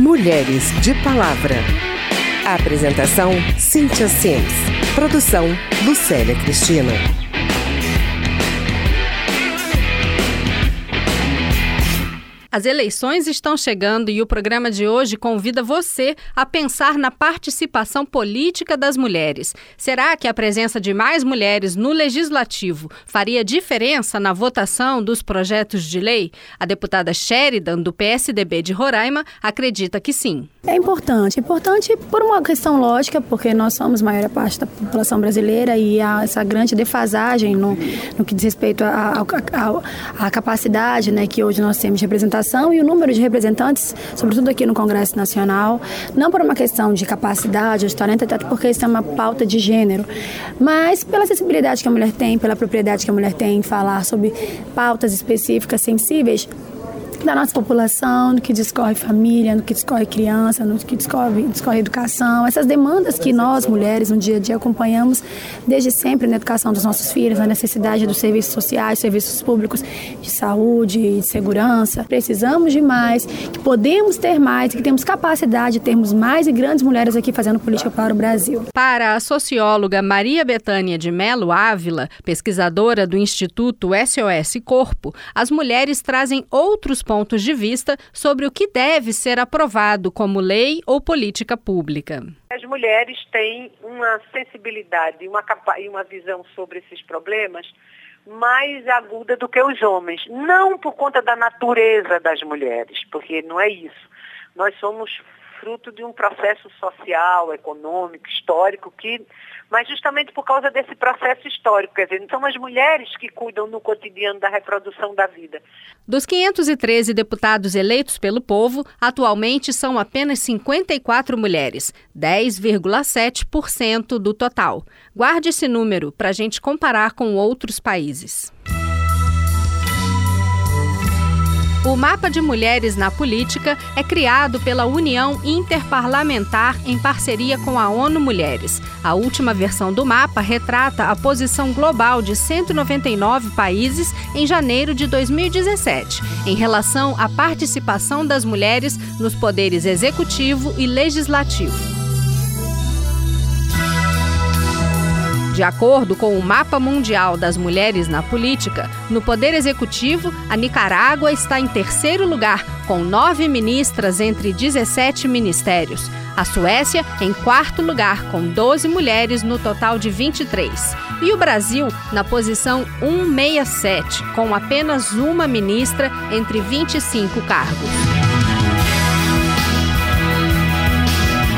Mulheres de Palavra. Apresentação: Cíntia Sims. Produção: Lucélia Cristina. As eleições estão chegando e o programa de hoje convida você a pensar na participação política das mulheres. Será que a presença de mais mulheres no legislativo faria diferença na votação dos projetos de lei? A deputada Sheridan, do PSDB de Roraima, acredita que sim. É importante. Importante por uma questão lógica, porque nós somos a maior parte da população brasileira e há essa grande defasagem no, no que diz respeito à capacidade né, que hoje nós temos de representação representação e o número de representantes, sobretudo aqui no Congresso Nacional, não por uma questão de capacidade de talento, até porque isso é uma pauta de gênero, mas pela sensibilidade que a mulher tem, pela propriedade que a mulher tem em falar sobre pautas específicas, sensíveis da nossa população, no que discorre família, no que discorre criança, no que discorre, discorre educação, essas demandas que nós, mulheres, no dia a dia acompanhamos desde sempre na educação dos nossos filhos, na necessidade dos serviços sociais, serviços públicos de saúde, de segurança. Precisamos de mais, que podemos ter mais, que temos capacidade de termos mais e grandes mulheres aqui fazendo política para o Brasil. Para a socióloga Maria Betânia de Melo Ávila, pesquisadora do Instituto SOS Corpo, as mulheres trazem outros pontos de vista sobre o que deve ser aprovado como lei ou política pública. As mulheres têm uma sensibilidade uma, e uma visão sobre esses problemas mais aguda do que os homens. Não por conta da natureza das mulheres, porque não é isso. Nós somos fruto de um processo social, econômico, histórico que mas justamente por causa desse processo histórico. Quer dizer, são as mulheres que cuidam no cotidiano da reprodução da vida. Dos 513 deputados eleitos pelo povo, atualmente são apenas 54 mulheres, 10,7% do total. Guarde esse número para a gente comparar com outros países. O Mapa de Mulheres na Política é criado pela União Interparlamentar em parceria com a ONU Mulheres. A última versão do mapa retrata a posição global de 199 países em janeiro de 2017, em relação à participação das mulheres nos poderes executivo e legislativo. De acordo com o Mapa Mundial das Mulheres na Política, no Poder Executivo, a Nicarágua está em terceiro lugar, com nove ministras entre 17 ministérios. A Suécia em quarto lugar, com 12 mulheres no total de 23. E o Brasil na posição 167, com apenas uma ministra entre 25 cargos.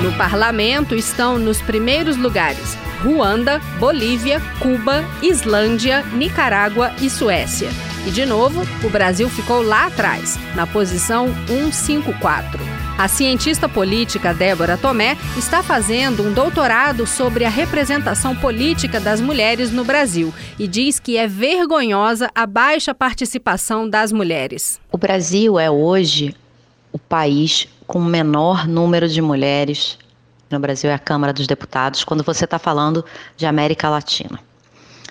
No parlamento estão nos primeiros lugares Ruanda, Bolívia, Cuba, Islândia, Nicarágua e Suécia. E de novo, o Brasil ficou lá atrás, na posição 154. A cientista política Débora Tomé está fazendo um doutorado sobre a representação política das mulheres no Brasil e diz que é vergonhosa a baixa participação das mulheres. O Brasil é hoje o país com o menor número de mulheres no Brasil é a Câmara dos Deputados, quando você está falando de América Latina.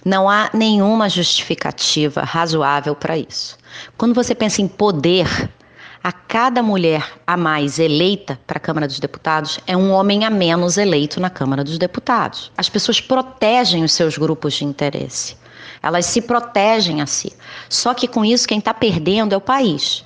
Não há nenhuma justificativa razoável para isso. Quando você pensa em poder, a cada mulher a mais eleita para a Câmara dos Deputados é um homem a menos eleito na Câmara dos Deputados. As pessoas protegem os seus grupos de interesse. Elas se protegem a si. Só que com isso, quem está perdendo é o país.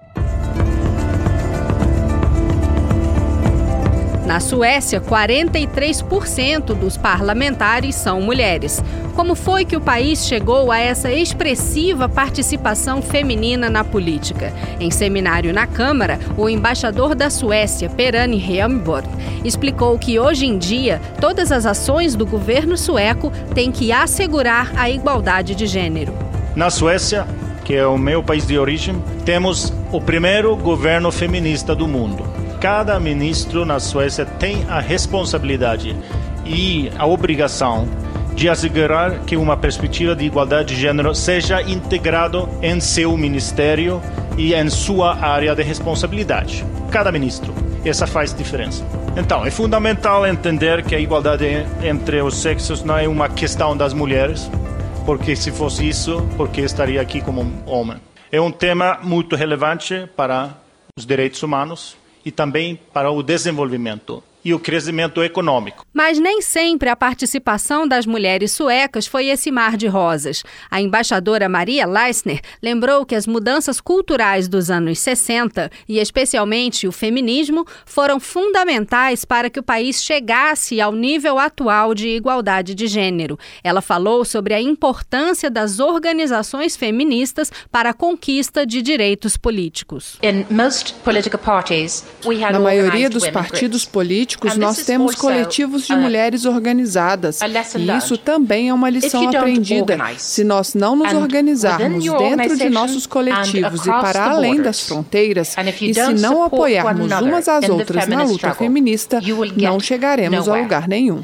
Na Suécia, 43% dos parlamentares são mulheres. Como foi que o país chegou a essa expressiva participação feminina na política? Em seminário na Câmara, o embaixador da Suécia, Perani Helmborg, explicou que hoje em dia todas as ações do governo sueco têm que assegurar a igualdade de gênero. Na Suécia, que é o meu país de origem, temos o primeiro governo feminista do mundo cada ministro na Suécia tem a responsabilidade e a obrigação de assegurar que uma perspectiva de igualdade de gênero seja integrado em seu ministério e em sua área de responsabilidade. Cada ministro. Essa faz diferença. Então, é fundamental entender que a igualdade entre os sexos não é uma questão das mulheres, porque se fosse isso, porque estaria aqui como um homem. É um tema muito relevante para os direitos humanos e também para o desenvolvimento e o crescimento econômico. Mas nem sempre a participação das mulheres suecas foi esse mar de rosas. A embaixadora Maria Leisner lembrou que as mudanças culturais dos anos 60, e especialmente o feminismo, foram fundamentais para que o país chegasse ao nível atual de igualdade de gênero. Ela falou sobre a importância das organizações feministas para a conquista de direitos políticos. Na maioria dos partidos políticos, políticos, nós temos coletivos de mulheres organizadas. E isso também é uma lição aprendida. Se nós não nos organizarmos dentro de nossos coletivos e para além das fronteiras, e se não apoiarmos umas às outras na luta feminista, não chegaremos a lugar nenhum.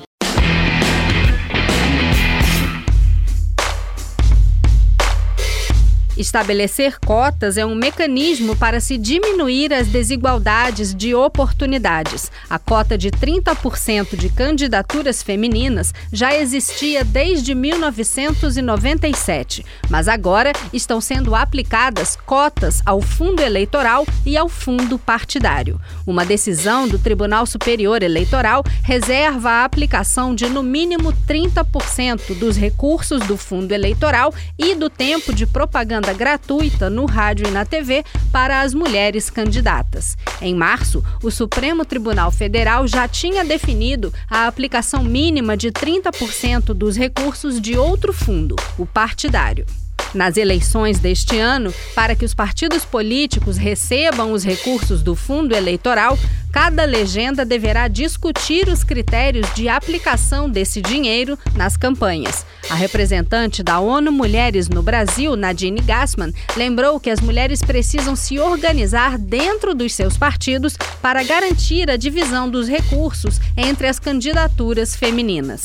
Estabelecer cotas é um mecanismo para se diminuir as desigualdades de oportunidades. A cota de 30% de candidaturas femininas já existia desde 1997, mas agora estão sendo aplicadas cotas ao fundo eleitoral e ao fundo partidário. Uma decisão do Tribunal Superior Eleitoral reserva a aplicação de no mínimo 30% dos recursos do fundo eleitoral e do tempo de propaganda gratuita no rádio e na TV para as mulheres candidatas. Em março, o Supremo Tribunal Federal já tinha definido a aplicação mínima de 30% dos recursos de outro fundo, o partidário. Nas eleições deste ano, para que os partidos políticos recebam os recursos do fundo eleitoral, cada legenda deverá discutir os critérios de aplicação desse dinheiro nas campanhas. A representante da ONU Mulheres no Brasil, Nadine Gassman, lembrou que as mulheres precisam se organizar dentro dos seus partidos para garantir a divisão dos recursos entre as candidaturas femininas.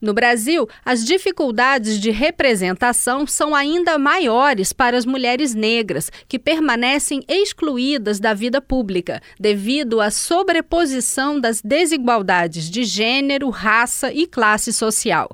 No Brasil, as dificuldades de representação são ainda maiores para as mulheres negras, que permanecem excluídas da vida pública devido à sobreposição das desigualdades de gênero, raça e classe social.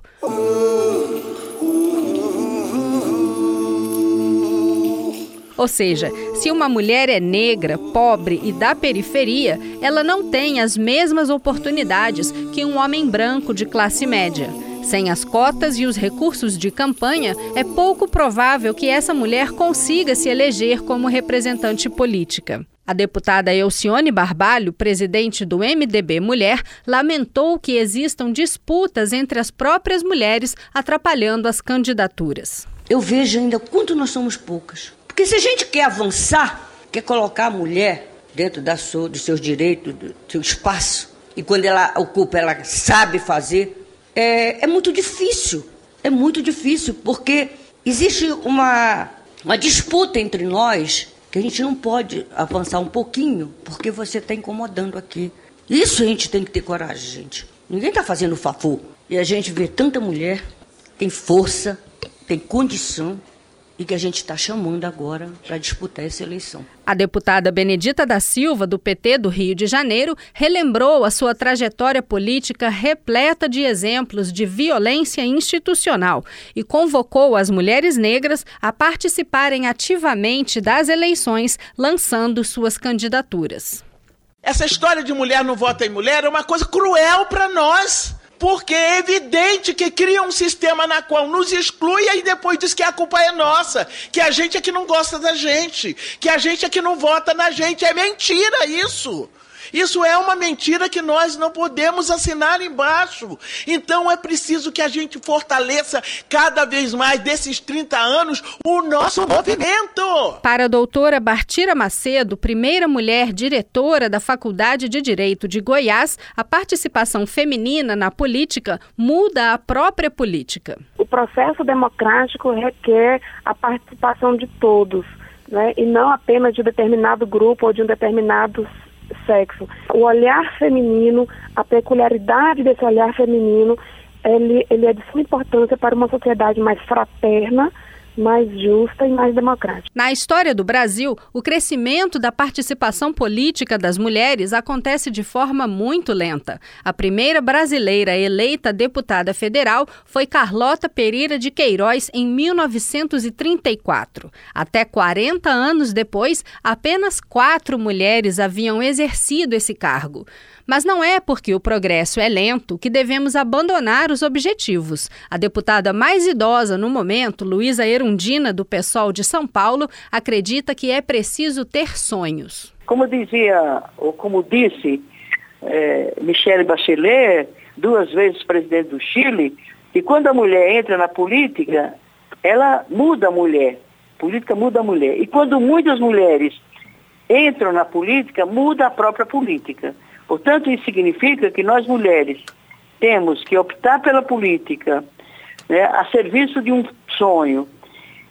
Ou seja, se uma mulher é negra, pobre e da periferia, ela não tem as mesmas oportunidades que um homem branco de classe média. Sem as cotas e os recursos de campanha, é pouco provável que essa mulher consiga se eleger como representante política. A deputada Elcione Barbalho, presidente do MDB Mulher, lamentou que existam disputas entre as próprias mulheres atrapalhando as candidaturas. Eu vejo ainda quanto nós somos poucas. Porque se a gente quer avançar, quer colocar a mulher dentro da sua, dos seus direitos, do seu espaço, e quando ela ocupa, ela sabe fazer, é, é muito difícil. É muito difícil, porque existe uma, uma disputa entre nós que a gente não pode avançar um pouquinho, porque você está incomodando aqui. Isso a gente tem que ter coragem, gente. Ninguém está fazendo favor. E a gente vê tanta mulher, tem força, tem condição, e que a gente está chamando agora para disputar essa eleição. A deputada Benedita da Silva, do PT do Rio de Janeiro, relembrou a sua trajetória política repleta de exemplos de violência institucional e convocou as mulheres negras a participarem ativamente das eleições, lançando suas candidaturas. Essa história de mulher não vota em mulher é uma coisa cruel para nós. Porque é evidente que cria um sistema na qual nos exclui e depois diz que a culpa é nossa, que a gente é que não gosta da gente, que a gente é que não vota na gente. É mentira isso. Isso é uma mentira que nós não podemos assinar embaixo. Então é preciso que a gente fortaleça cada vez mais desses 30 anos o nosso movimento. Para a doutora Bartira Macedo, primeira mulher diretora da Faculdade de Direito de Goiás, a participação feminina na política muda a própria política. O processo democrático requer a participação de todos. Né, e não apenas de um determinado grupo ou de um determinado sexo. O olhar feminino, a peculiaridade desse olhar feminino, ele, ele é de suma importância para uma sociedade mais fraterna, mais justa e mais democrática. Na história do Brasil, o crescimento da participação política das mulheres acontece de forma muito lenta. A primeira brasileira eleita deputada federal foi Carlota Pereira de Queiroz em 1934. Até 40 anos depois, apenas quatro mulheres haviam exercido esse cargo. Mas não é porque o progresso é lento que devemos abandonar os objetivos. A deputada mais idosa no momento, Luísa Erundina, do PSOL de São Paulo, acredita que é preciso ter sonhos. Como dizia, ou como disse é, Bachelet, duas vezes presidente do Chile, que quando a mulher entra na política, ela muda a mulher. A política muda a mulher. E quando muitas mulheres entram na política, muda a própria política. Portanto, isso significa que nós mulheres temos que optar pela política né, a serviço de um sonho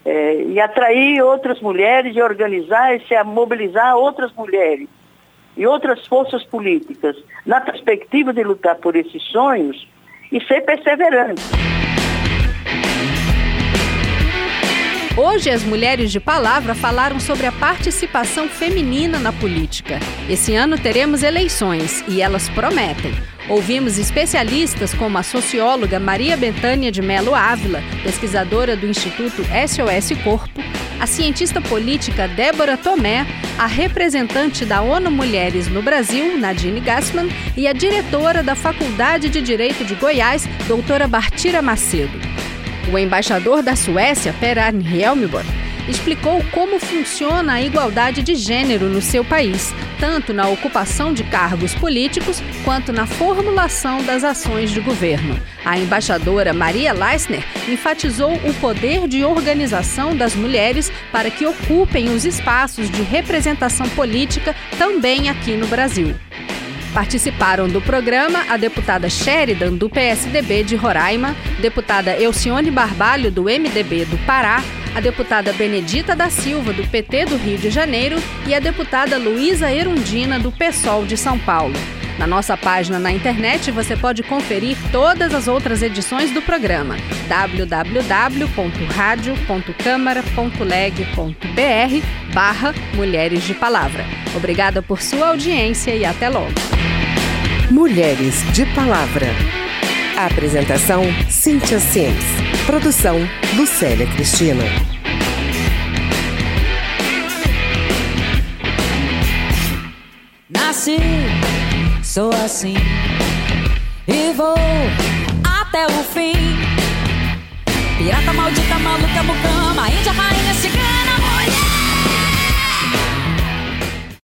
é, e atrair outras mulheres e organizar e se mobilizar outras mulheres e outras forças políticas na perspectiva de lutar por esses sonhos e ser perseverante. Hoje, as mulheres de palavra falaram sobre a participação feminina na política. Esse ano teremos eleições e elas prometem. Ouvimos especialistas como a socióloga Maria Bentânia de Melo Ávila, pesquisadora do Instituto SOS Corpo, a cientista política Débora Tomé, a representante da ONU Mulheres no Brasil, Nadine Gassman, e a diretora da Faculdade de Direito de Goiás, doutora Bartira Macedo. O embaixador da Suécia, Per Arne Helmborg, explicou como funciona a igualdade de gênero no seu país, tanto na ocupação de cargos políticos quanto na formulação das ações de governo. A embaixadora Maria Leisner enfatizou o poder de organização das mulheres para que ocupem os espaços de representação política também aqui no Brasil. Participaram do programa a deputada Sheridan, do PSDB de Roraima, deputada Elcione Barbalho, do MDB do Pará, a deputada Benedita da Silva, do PT do Rio de Janeiro, e a deputada Luísa Erundina, do PSOL de São Paulo. Na nossa página na internet você pode conferir todas as outras edições do programa www.radio.câmara.leg.br barra Mulheres de Palavra. Obrigada por sua audiência e até logo. Mulheres de Palavra. apresentação Cíntia Sims. Produção Lucélia Cristina. Nasci sou assim e vou até o fim. Pirata maldita, maluca, mucama, índia, rainha, cigana, mulher.